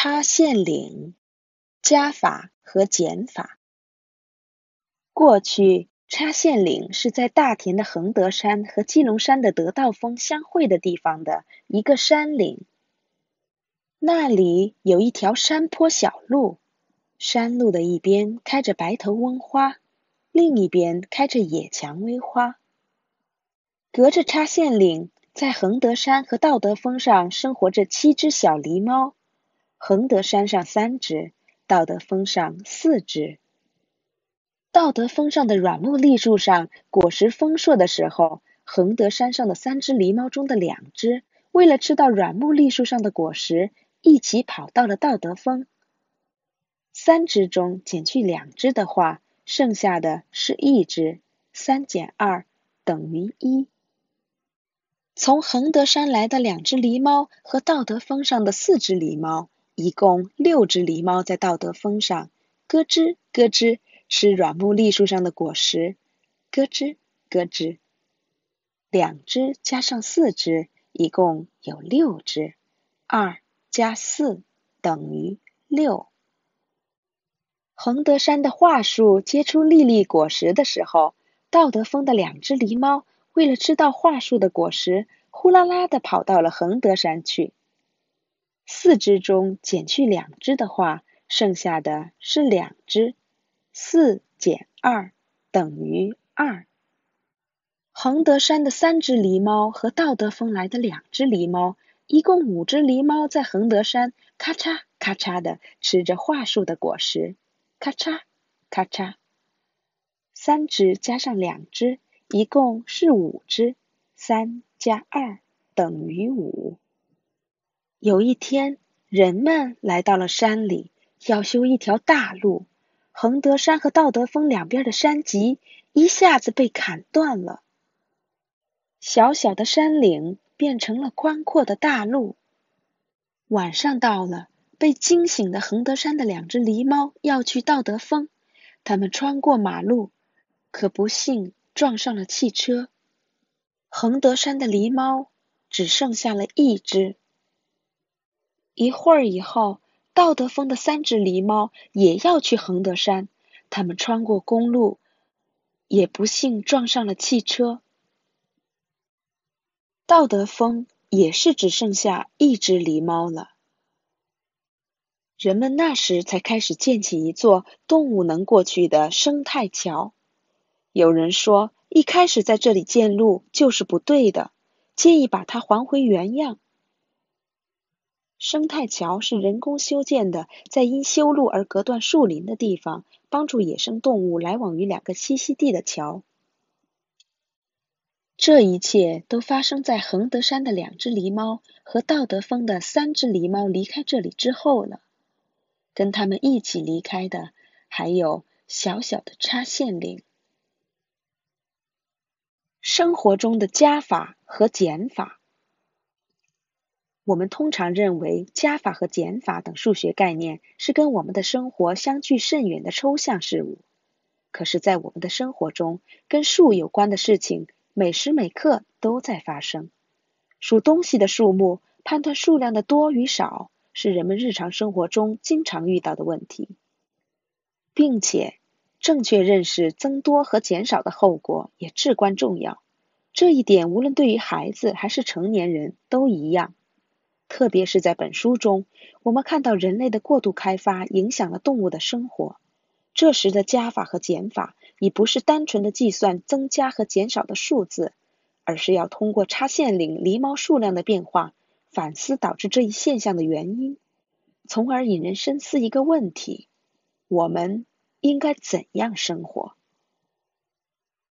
插线岭，加法和减法。过去，插线岭是在大田的恒德山和基隆山的得道峰相会的地方的一个山岭。那里有一条山坡小路，山路的一边开着白头翁花，另一边开着野蔷薇花。隔着插线岭，在恒德山和道德峰上生活着七只小狸猫。恒德山上三只，道德峰上四只。道德峰上的软木栗树上果实丰硕的时候，恒德山上的三只狸猫中的两只，为了吃到软木栗树上的果实，一起跑到了道德峰。三只中减去两只的话，剩下的是一只。三减二等于一。从恒德山来的两只狸猫和道德峰上的四只狸猫，一共六只狸猫在道德峰上咯吱咯吱吃软木栗树上的果实，咯吱咯吱。两只加上四只，一共有六只。二加四等于六。恒德山的桦树结出粒粒果实的时候，道德峰的两只狸猫。为了吃到桦树的果实，呼啦啦的跑到了恒德山去。四只中减去两只的话，剩下的是两只。四减二等于二。恒德山的三只狸猫和道德峰来的两只狸猫，一共五只狸猫在恒德山咔嚓咔嚓的吃着桦树的果实，咔嚓咔嚓。三只加上两只。一共是五只，三加二等于五。有一天，人们来到了山里，要修一条大路。恒德山和道德峰两边的山脊一下子被砍断了，小小的山岭变成了宽阔的大路。晚上到了，被惊醒的恒德山的两只狸猫要去道德峰，他们穿过马路，可不幸。撞上了汽车，恒德山的狸猫只剩下了一只。一会儿以后，道德峰的三只狸猫也要去恒德山，他们穿过公路，也不幸撞上了汽车。道德峰也是只剩下一只狸猫了。人们那时才开始建起一座动物能过去的生态桥。有人说，一开始在这里建路就是不对的，建议把它还回原样。生态桥是人工修建的，在因修路而隔断树林的地方，帮助野生动物来往于两个栖息地的桥。这一切都发生在恒德山的两只狸猫和道德峰的三只狸猫离开这里之后了。跟他们一起离开的，还有小小的插线岭。生活中的加法和减法，我们通常认为加法和减法等数学概念是跟我们的生活相距甚远的抽象事物。可是，在我们的生活中，跟数有关的事情每时每刻都在发生。数东西的数目，判断数量的多与少，是人们日常生活中经常遇到的问题，并且。正确认识增多和减少的后果也至关重要。这一点无论对于孩子还是成年人都一样。特别是在本书中，我们看到人类的过度开发影响了动物的生活。这时的加法和减法已不是单纯的计算增加和减少的数字，而是要通过插线岭狸猫数量的变化，反思导致这一现象的原因，从而引人深思一个问题：我们。应该怎样生活？